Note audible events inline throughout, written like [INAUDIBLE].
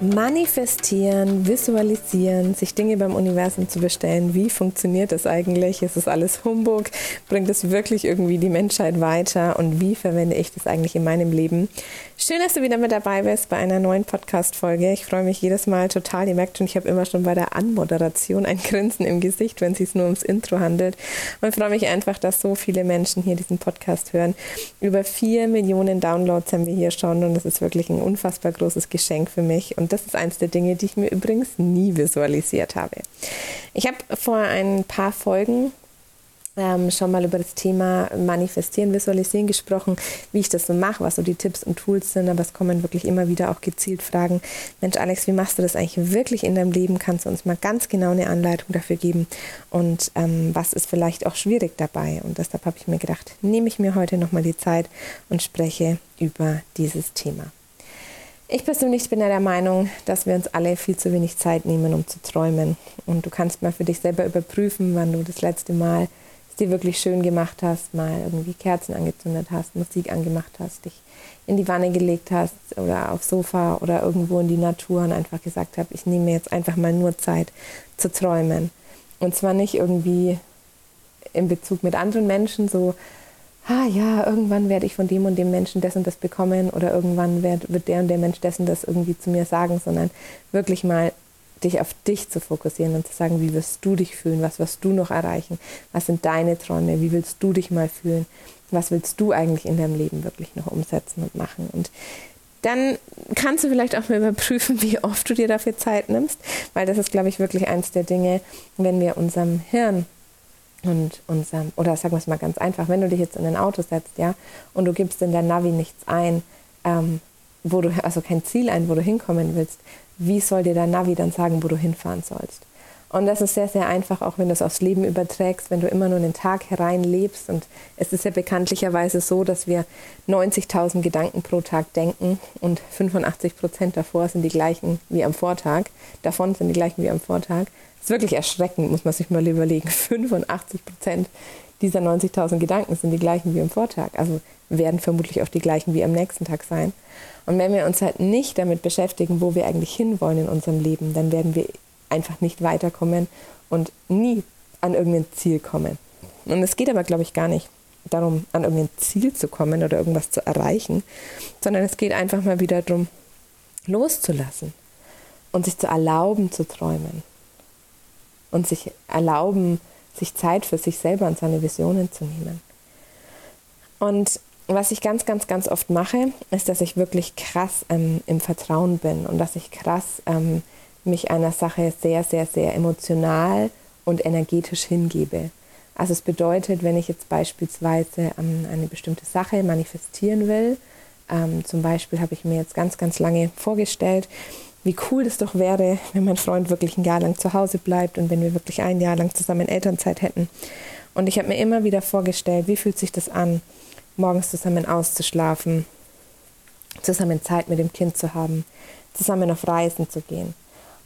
Manifestieren, visualisieren, sich Dinge beim Universum zu bestellen. Wie funktioniert das eigentlich? Ist das alles Humbug? Bringt es wirklich irgendwie die Menschheit weiter? Und wie verwende ich das eigentlich in meinem Leben? Schön, dass du wieder mit dabei bist bei einer neuen Podcast-Folge. Ich freue mich jedes Mal total. Ihr merkt schon, ich habe immer schon bei der Anmoderation ein Grinsen im Gesicht, wenn es sich nur ums Intro handelt. Und freue mich einfach, dass so viele Menschen hier diesen Podcast hören. Über vier Millionen Downloads haben wir hier schon und das ist wirklich ein unfassbar großes Geschenk für mich. Und und das ist eines der Dinge, die ich mir übrigens nie visualisiert habe. Ich habe vor ein paar Folgen ähm, schon mal über das Thema Manifestieren, Visualisieren gesprochen, wie ich das so mache, was so die Tipps und Tools sind, aber es kommen wirklich immer wieder auch gezielt Fragen. Mensch, Alex, wie machst du das eigentlich wirklich in deinem Leben? Kannst du uns mal ganz genau eine Anleitung dafür geben? Und ähm, was ist vielleicht auch schwierig dabei? Und deshalb habe ich mir gedacht, nehme ich mir heute nochmal die Zeit und spreche über dieses Thema. Ich persönlich bin ja der Meinung, dass wir uns alle viel zu wenig Zeit nehmen, um zu träumen. Und du kannst mal für dich selber überprüfen, wann du das letzte Mal es dir wirklich schön gemacht hast, mal irgendwie Kerzen angezündet hast, Musik angemacht hast, dich in die Wanne gelegt hast oder aufs Sofa oder irgendwo in die Natur und einfach gesagt hast, ich nehme mir jetzt einfach mal nur Zeit zu träumen. Und zwar nicht irgendwie in Bezug mit anderen Menschen, so ah ja, irgendwann werde ich von dem und dem Menschen das und das bekommen oder irgendwann wird, wird der und der Mensch dessen das irgendwie zu mir sagen, sondern wirklich mal dich auf dich zu fokussieren und zu sagen, wie wirst du dich fühlen, was wirst du noch erreichen, was sind deine Träume, wie willst du dich mal fühlen, was willst du eigentlich in deinem Leben wirklich noch umsetzen und machen? Und dann kannst du vielleicht auch mal überprüfen, [LAUGHS] wie oft du dir dafür Zeit nimmst, weil das ist, glaube ich, wirklich eins der Dinge, wenn wir unserem Hirn und unserem, oder sagen wir es mal ganz einfach, wenn du dich jetzt in ein Auto setzt, ja, und du gibst in der Navi nichts ein, ähm, wo du, also kein Ziel ein, wo du hinkommen willst, wie soll dir dein Navi dann sagen, wo du hinfahren sollst? Und das ist sehr, sehr einfach, auch wenn du es aufs Leben überträgst, wenn du immer nur den Tag hereinlebst. Und es ist ja bekanntlicherweise so, dass wir 90.000 Gedanken pro Tag denken und 85 Prozent davor sind die gleichen wie am Vortag. Davon sind die gleichen wie am Vortag. Das ist wirklich erschreckend, muss man sich mal überlegen. [LAUGHS] 85 Prozent dieser 90.000 Gedanken sind die gleichen wie am Vortag. Also werden vermutlich auch die gleichen wie am nächsten Tag sein. Und wenn wir uns halt nicht damit beschäftigen, wo wir eigentlich hinwollen in unserem Leben, dann werden wir einfach nicht weiterkommen und nie an irgendein Ziel kommen. Und es geht aber, glaube ich, gar nicht darum, an irgendein Ziel zu kommen oder irgendwas zu erreichen, sondern es geht einfach mal wieder darum, loszulassen und sich zu erlauben zu träumen und sich erlauben, sich Zeit für sich selber und seine Visionen zu nehmen. Und was ich ganz, ganz, ganz oft mache, ist, dass ich wirklich krass ähm, im Vertrauen bin und dass ich krass ähm, mich einer Sache sehr, sehr, sehr emotional und energetisch hingebe. Also es bedeutet, wenn ich jetzt beispielsweise eine bestimmte Sache manifestieren will, ähm, zum Beispiel habe ich mir jetzt ganz, ganz lange vorgestellt, wie cool es doch wäre, wenn mein Freund wirklich ein Jahr lang zu Hause bleibt und wenn wir wirklich ein Jahr lang zusammen Elternzeit hätten. Und ich habe mir immer wieder vorgestellt, wie fühlt sich das an, morgens zusammen auszuschlafen, zusammen Zeit mit dem Kind zu haben, zusammen auf Reisen zu gehen.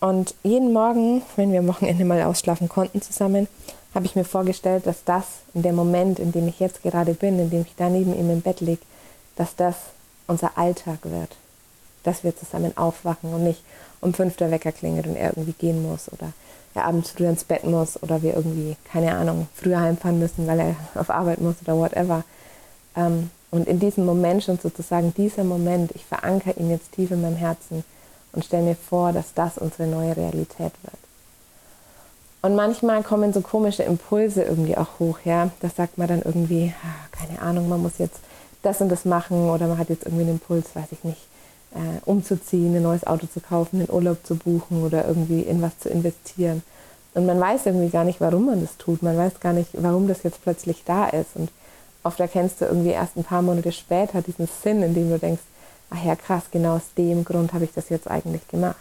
Und jeden Morgen, wenn wir am Wochenende mal ausschlafen konnten zusammen, habe ich mir vorgestellt, dass das in dem Moment, in dem ich jetzt gerade bin, in dem ich da neben ihm im Bett liege, dass das unser Alltag wird. Dass wir zusammen aufwachen und nicht um fünf der Wecker klingelt und er irgendwie gehen muss oder er abends früher ins Bett muss oder wir irgendwie, keine Ahnung, früher heimfahren müssen, weil er [LAUGHS] auf Arbeit muss oder whatever. Ähm, und in diesem Moment schon sozusagen, dieser Moment, ich verankere ihn jetzt tief in meinem Herzen, und stell mir vor, dass das unsere neue Realität wird. Und manchmal kommen so komische Impulse irgendwie auch hoch, ja. Das sagt man dann irgendwie, ah, keine Ahnung, man muss jetzt das und das machen oder man hat jetzt irgendwie einen Impuls, weiß ich nicht, äh, umzuziehen, ein neues Auto zu kaufen, einen Urlaub zu buchen oder irgendwie in was zu investieren. Und man weiß irgendwie gar nicht, warum man das tut. Man weiß gar nicht, warum das jetzt plötzlich da ist. Und oft erkennst du irgendwie erst ein paar Monate später diesen Sinn, in dem du denkst, ach ja, krass, genau aus dem Grund habe ich das jetzt eigentlich gemacht.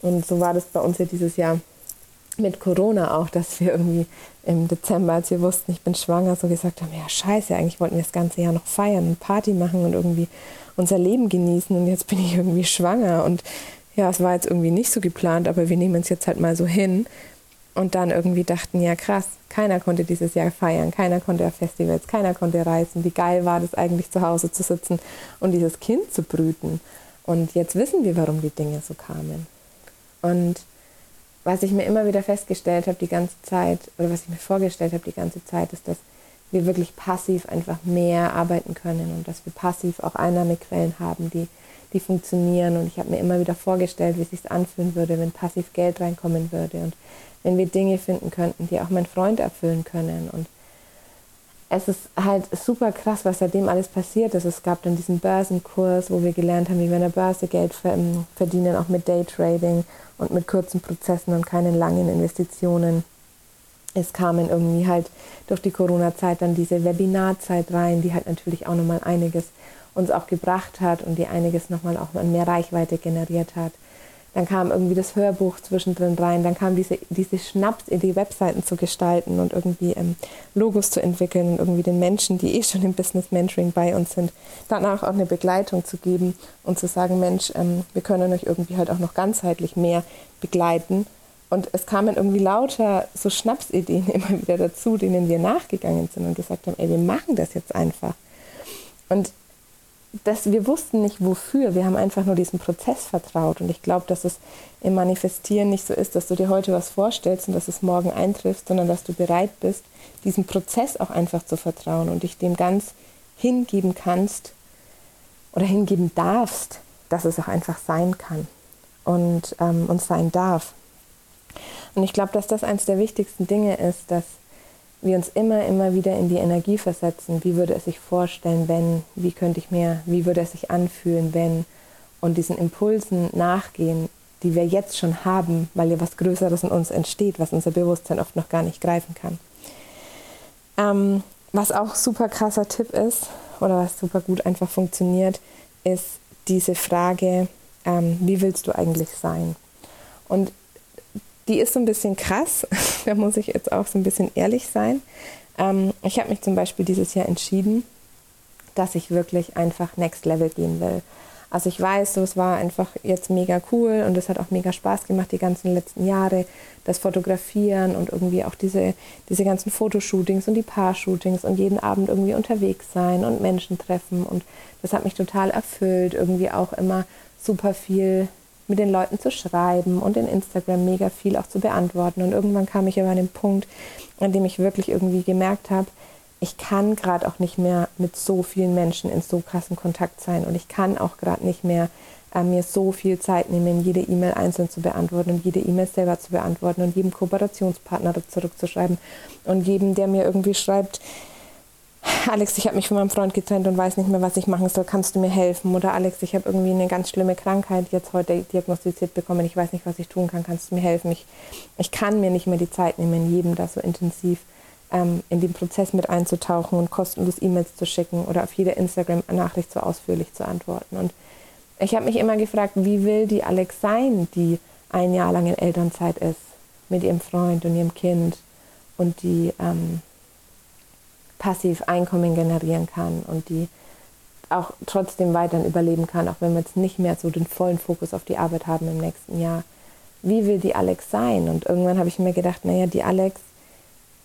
Und so war das bei uns ja dieses Jahr mit Corona auch, dass wir irgendwie im Dezember, als wir wussten, ich bin schwanger, so gesagt haben, ja scheiße, eigentlich wollten wir das ganze Jahr noch feiern und Party machen und irgendwie unser Leben genießen und jetzt bin ich irgendwie schwanger und ja, es war jetzt irgendwie nicht so geplant, aber wir nehmen es jetzt halt mal so hin und dann irgendwie dachten, ja krass, keiner konnte dieses Jahr feiern, keiner konnte auf Festivals, keiner konnte reisen. Wie geil war das eigentlich zu Hause zu sitzen und dieses Kind zu brüten. Und jetzt wissen wir, warum die Dinge so kamen. Und was ich mir immer wieder festgestellt habe die ganze Zeit, oder was ich mir vorgestellt habe die ganze Zeit, ist, dass wir wirklich passiv einfach mehr arbeiten können und dass wir passiv auch Einnahmequellen haben, die, die funktionieren. Und ich habe mir immer wieder vorgestellt, wie es sich anfühlen würde, wenn passiv Geld reinkommen würde und wenn wir Dinge finden könnten, die auch mein Freund erfüllen können. Und es ist halt super krass, was seitdem alles passiert ist. Es gab dann diesen Börsenkurs, wo wir gelernt haben, wie wir in der Börse Geld ähm, verdienen, auch mit Daytrading und mit kurzen Prozessen und keinen langen Investitionen. Es kamen irgendwie halt durch die Corona-Zeit dann diese Webinarzeit rein, die halt natürlich auch nochmal einiges uns auch gebracht hat und die einiges nochmal auch an mehr Reichweite generiert hat. Dann kam irgendwie das Hörbuch zwischendrin rein, dann kam diese, diese Schnapsidee, Webseiten zu gestalten und irgendwie ähm, Logos zu entwickeln und irgendwie den Menschen, die eh schon im Business Mentoring bei uns sind, danach auch eine Begleitung zu geben und zu sagen, Mensch, ähm, wir können euch irgendwie halt auch noch ganzheitlich mehr begleiten. Und es kamen irgendwie lauter so Schnapsideen [LAUGHS] immer wieder dazu, denen wir nachgegangen sind und gesagt haben, ey, wir machen das jetzt einfach. Und das, wir wussten nicht wofür, wir haben einfach nur diesem Prozess vertraut. Und ich glaube, dass es im Manifestieren nicht so ist, dass du dir heute was vorstellst und dass es morgen eintrifft, sondern dass du bereit bist, diesem Prozess auch einfach zu vertrauen und dich dem ganz hingeben kannst oder hingeben darfst, dass es auch einfach sein kann und, ähm, und sein darf. Und ich glaube, dass das eines der wichtigsten Dinge ist, dass wir uns immer, immer wieder in die Energie versetzen. Wie würde es sich vorstellen, wenn? Wie könnte ich mir, wie würde es sich anfühlen, wenn? Und diesen Impulsen nachgehen, die wir jetzt schon haben, weil ja was Größeres in uns entsteht, was unser Bewusstsein oft noch gar nicht greifen kann. Ähm, was auch super krasser Tipp ist oder was super gut einfach funktioniert, ist diese Frage, ähm, wie willst du eigentlich sein? Und die ist so ein bisschen krass. [LAUGHS] da muss ich jetzt auch so ein bisschen ehrlich sein. Ähm, ich habe mich zum Beispiel dieses Jahr entschieden, dass ich wirklich einfach Next Level gehen will. Also ich weiß, so, es war einfach jetzt mega cool und es hat auch mega Spaß gemacht, die ganzen letzten Jahre, das Fotografieren und irgendwie auch diese, diese ganzen Fotoshootings und die Paar-Shootings und jeden Abend irgendwie unterwegs sein und Menschen treffen. Und das hat mich total erfüllt, irgendwie auch immer super viel mit den Leuten zu schreiben und in Instagram mega viel auch zu beantworten. Und irgendwann kam ich aber an den Punkt, an dem ich wirklich irgendwie gemerkt habe, ich kann gerade auch nicht mehr mit so vielen Menschen in so krassen Kontakt sein und ich kann auch gerade nicht mehr äh, mir so viel Zeit nehmen, jede E-Mail einzeln zu beantworten und jede E-Mail selber zu beantworten und jedem Kooperationspartner zurückzuschreiben und jedem, der mir irgendwie schreibt, Alex, ich habe mich von meinem Freund getrennt und weiß nicht mehr, was ich machen soll. Kannst du mir helfen? Oder Alex, ich habe irgendwie eine ganz schlimme Krankheit jetzt heute diagnostiziert bekommen. Ich weiß nicht, was ich tun kann. Kannst du mir helfen? Ich, ich kann mir nicht mehr die Zeit nehmen, jedem da so intensiv ähm, in den Prozess mit einzutauchen und kostenlos E-Mails zu schicken oder auf jede Instagram-Nachricht so ausführlich zu antworten. Und ich habe mich immer gefragt, wie will die Alex sein, die ein Jahr lang in Elternzeit ist, mit ihrem Freund und ihrem Kind und die ähm, passiv Einkommen generieren kann und die auch trotzdem weiterhin überleben kann, auch wenn wir jetzt nicht mehr so den vollen Fokus auf die Arbeit haben im nächsten Jahr. Wie will die Alex sein? Und irgendwann habe ich mir gedacht, naja, die Alex,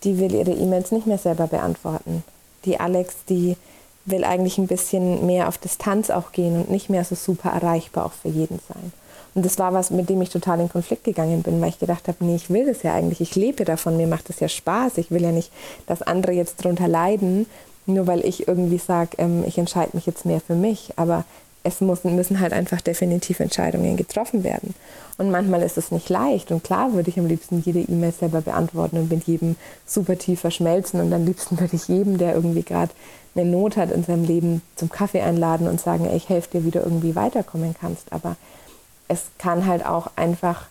die will ihre E-Mails nicht mehr selber beantworten. Die Alex, die will eigentlich ein bisschen mehr auf Distanz auch gehen und nicht mehr so super erreichbar auch für jeden sein. Und das war was, mit dem ich total in Konflikt gegangen bin, weil ich gedacht habe, nee, ich will das ja eigentlich, ich lebe davon, mir macht das ja Spaß. Ich will ja nicht, dass andere jetzt drunter leiden, nur weil ich irgendwie sage, ähm, ich entscheide mich jetzt mehr für mich. Aber es muss, müssen halt einfach definitiv Entscheidungen getroffen werden. Und manchmal ist es nicht leicht. Und klar würde ich am liebsten jede E-Mail selber beantworten und mit jedem super tief verschmelzen. Und am liebsten würde ich jedem, der irgendwie gerade eine Not hat in seinem Leben, zum Kaffee einladen und sagen, ey, ich helfe dir, wie du irgendwie weiterkommen kannst. Aber es kann halt auch einfach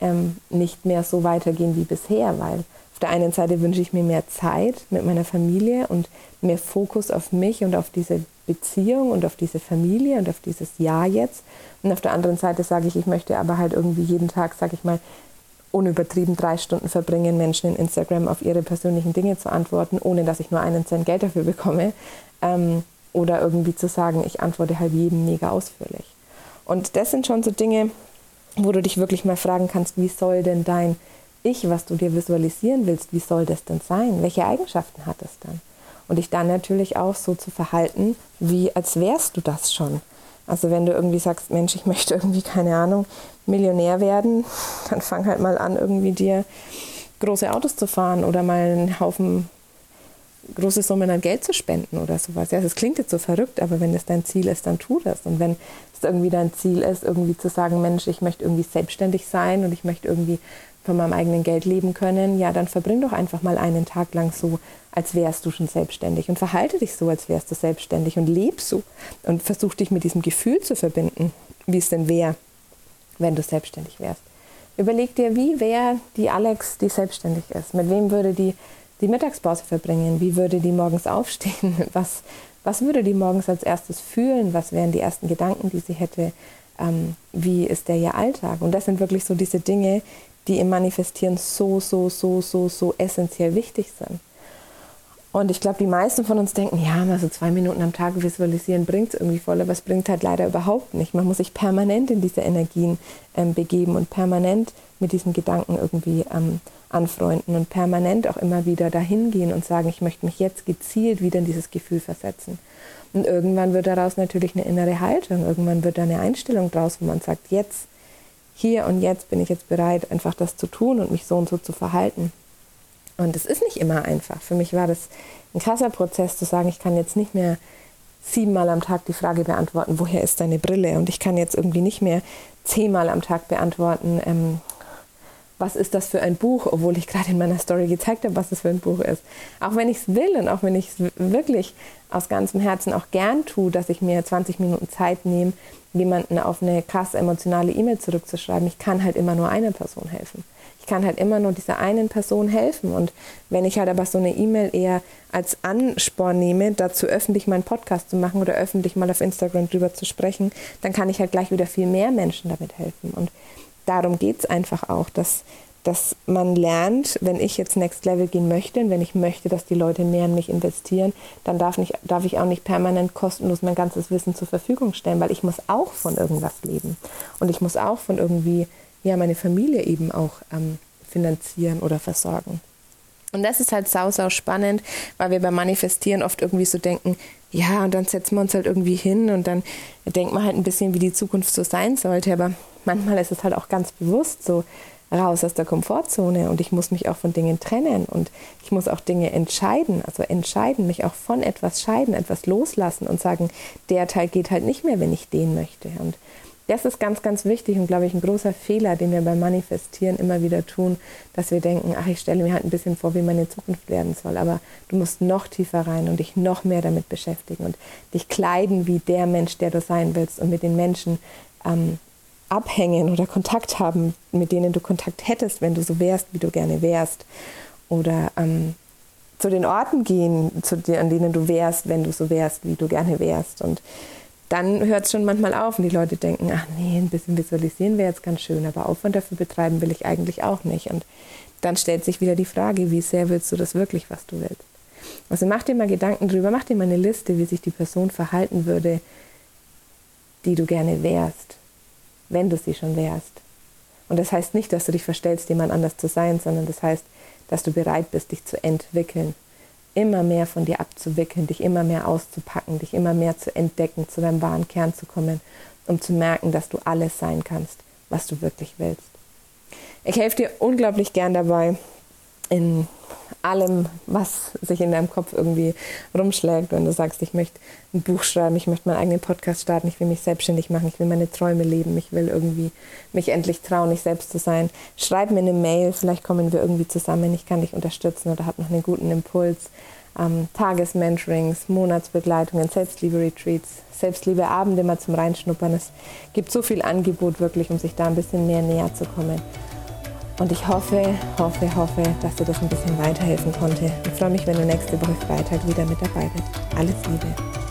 ähm, nicht mehr so weitergehen wie bisher, weil auf der einen Seite wünsche ich mir mehr Zeit mit meiner Familie und mehr Fokus auf mich und auf diese Beziehung und auf diese Familie und auf dieses Jahr jetzt. Und auf der anderen Seite sage ich, ich möchte aber halt irgendwie jeden Tag, sage ich mal, unübertrieben drei Stunden verbringen, Menschen in Instagram auf ihre persönlichen Dinge zu antworten, ohne dass ich nur einen Cent Geld dafür bekomme. Ähm, oder irgendwie zu sagen, ich antworte halt jedem mega ausführlich. Und das sind schon so Dinge, wo du dich wirklich mal fragen kannst, wie soll denn dein Ich, was du dir visualisieren willst, wie soll das denn sein? Welche Eigenschaften hat es dann? Und dich dann natürlich auch so zu verhalten, wie als wärst du das schon. Also wenn du irgendwie sagst, Mensch, ich möchte irgendwie, keine Ahnung, Millionär werden, [LAUGHS] dann fang halt mal an, irgendwie dir große Autos zu fahren oder mal einen Haufen große Summen an Geld zu spenden oder sowas. Ja, das klingt jetzt so verrückt, aber wenn das dein Ziel ist, dann tu das. Und wenn es irgendwie dein Ziel ist, irgendwie zu sagen, Mensch, ich möchte irgendwie selbstständig sein und ich möchte irgendwie von meinem eigenen Geld leben können, ja, dann verbring doch einfach mal einen Tag lang so, als wärst du schon selbstständig und verhalte dich so, als wärst du selbstständig und leb so und versuch dich mit diesem Gefühl zu verbinden, wie es denn wäre, wenn du selbstständig wärst. Überleg dir, wie wäre die Alex, die selbstständig ist? Mit wem würde die die Mittagspause verbringen? Wie würde die morgens aufstehen? [LAUGHS] Was, was würde die morgens als erstes fühlen? Was wären die ersten Gedanken, die sie hätte? Ähm, wie ist der ihr Alltag? Und das sind wirklich so diese Dinge, die im Manifestieren so, so, so, so, so essentiell wichtig sind. Und ich glaube, die meisten von uns denken, ja, mal so zwei Minuten am Tag visualisieren bringt es irgendwie voll, aber es bringt halt leider überhaupt nicht. Man muss sich permanent in diese Energien ähm, begeben und permanent mit diesen Gedanken irgendwie ähm, anfreunden und permanent auch immer wieder dahin gehen und sagen, ich möchte mich jetzt gezielt wieder in dieses Gefühl versetzen. Und irgendwann wird daraus natürlich eine innere Haltung, irgendwann wird da eine Einstellung draus, wo man sagt, jetzt, hier und jetzt bin ich jetzt bereit, einfach das zu tun und mich so und so zu verhalten. Und es ist nicht immer einfach. Für mich war das ein krasser Prozess zu sagen, ich kann jetzt nicht mehr siebenmal am Tag die Frage beantworten, woher ist deine Brille? Und ich kann jetzt irgendwie nicht mehr zehnmal am Tag beantworten, ähm, was ist das für ein Buch, obwohl ich gerade in meiner Story gezeigt habe, was es für ein Buch ist. Auch wenn ich es will und auch wenn ich es wirklich aus ganzem Herzen auch gern tue, dass ich mir 20 Minuten Zeit nehme, jemanden auf eine krass emotionale E-Mail zurückzuschreiben, ich kann halt immer nur einer Person helfen. Ich kann halt immer nur dieser einen Person helfen. Und wenn ich halt aber so eine E-Mail eher als Ansporn nehme, dazu öffentlich meinen Podcast zu machen oder öffentlich mal auf Instagram drüber zu sprechen, dann kann ich halt gleich wieder viel mehr Menschen damit helfen. Und darum geht es einfach auch, dass, dass man lernt, wenn ich jetzt Next Level gehen möchte und wenn ich möchte, dass die Leute mehr in mich investieren, dann darf, nicht, darf ich auch nicht permanent kostenlos mein ganzes Wissen zur Verfügung stellen, weil ich muss auch von irgendwas leben. Und ich muss auch von irgendwie ja, meine Familie eben auch ähm, finanzieren oder versorgen. Und das ist halt sau, sau spannend, weil wir beim Manifestieren oft irgendwie so denken, ja, und dann setzen wir uns halt irgendwie hin und dann denkt man halt ein bisschen, wie die Zukunft so sein sollte. Aber manchmal ist es halt auch ganz bewusst so raus aus der Komfortzone und ich muss mich auch von Dingen trennen und ich muss auch Dinge entscheiden, also entscheiden, mich auch von etwas scheiden, etwas loslassen und sagen, der Teil geht halt nicht mehr, wenn ich den möchte. Und das ist ganz, ganz wichtig und glaube ich ein großer Fehler, den wir beim Manifestieren immer wieder tun, dass wir denken, ach, ich stelle mir halt ein bisschen vor, wie meine Zukunft werden soll. Aber du musst noch tiefer rein und dich noch mehr damit beschäftigen und dich kleiden wie der Mensch, der du sein willst und mit den Menschen ähm, abhängen oder Kontakt haben, mit denen du Kontakt hättest, wenn du so wärst, wie du gerne wärst. Oder ähm, zu den Orten gehen, zu, an denen du wärst, wenn du so wärst, wie du gerne wärst. Und dann hört es schon manchmal auf und die Leute denken, ach nee, ein bisschen visualisieren wäre jetzt ganz schön, aber Aufwand dafür betreiben will ich eigentlich auch nicht. Und dann stellt sich wieder die Frage, wie sehr willst du das wirklich, was du willst? Also mach dir mal Gedanken drüber, mach dir mal eine Liste, wie sich die Person verhalten würde, die du gerne wärst, wenn du sie schon wärst. Und das heißt nicht, dass du dich verstellst, jemand anders zu sein, sondern das heißt, dass du bereit bist, dich zu entwickeln immer mehr von dir abzuwickeln, dich immer mehr auszupacken, dich immer mehr zu entdecken, zu deinem wahren Kern zu kommen, um zu merken, dass du alles sein kannst, was du wirklich willst. Ich helfe dir unglaublich gern dabei, in allem, was sich in deinem Kopf irgendwie rumschlägt. Wenn du sagst, ich möchte ein Buch schreiben, ich möchte meinen eigenen Podcast starten, ich will mich selbstständig machen, ich will meine Träume leben, ich will irgendwie mich endlich trauen, ich selbst zu sein. Schreib mir eine Mail, vielleicht kommen wir irgendwie zusammen, ich kann dich unterstützen oder habe noch einen guten Impuls. Ähm, Tagesmentorings, Monatsbegleitungen, Selbstliebe-Retreats, Selbstliebe-Abende mal zum Reinschnuppern. Es gibt so viel Angebot wirklich, um sich da ein bisschen mehr näher zu kommen. Und ich hoffe, hoffe, hoffe, dass dir das ein bisschen weiterhelfen konnte. Ich freue mich, wenn du nächste Woche Freitag wieder mit dabei bist. Alles Liebe.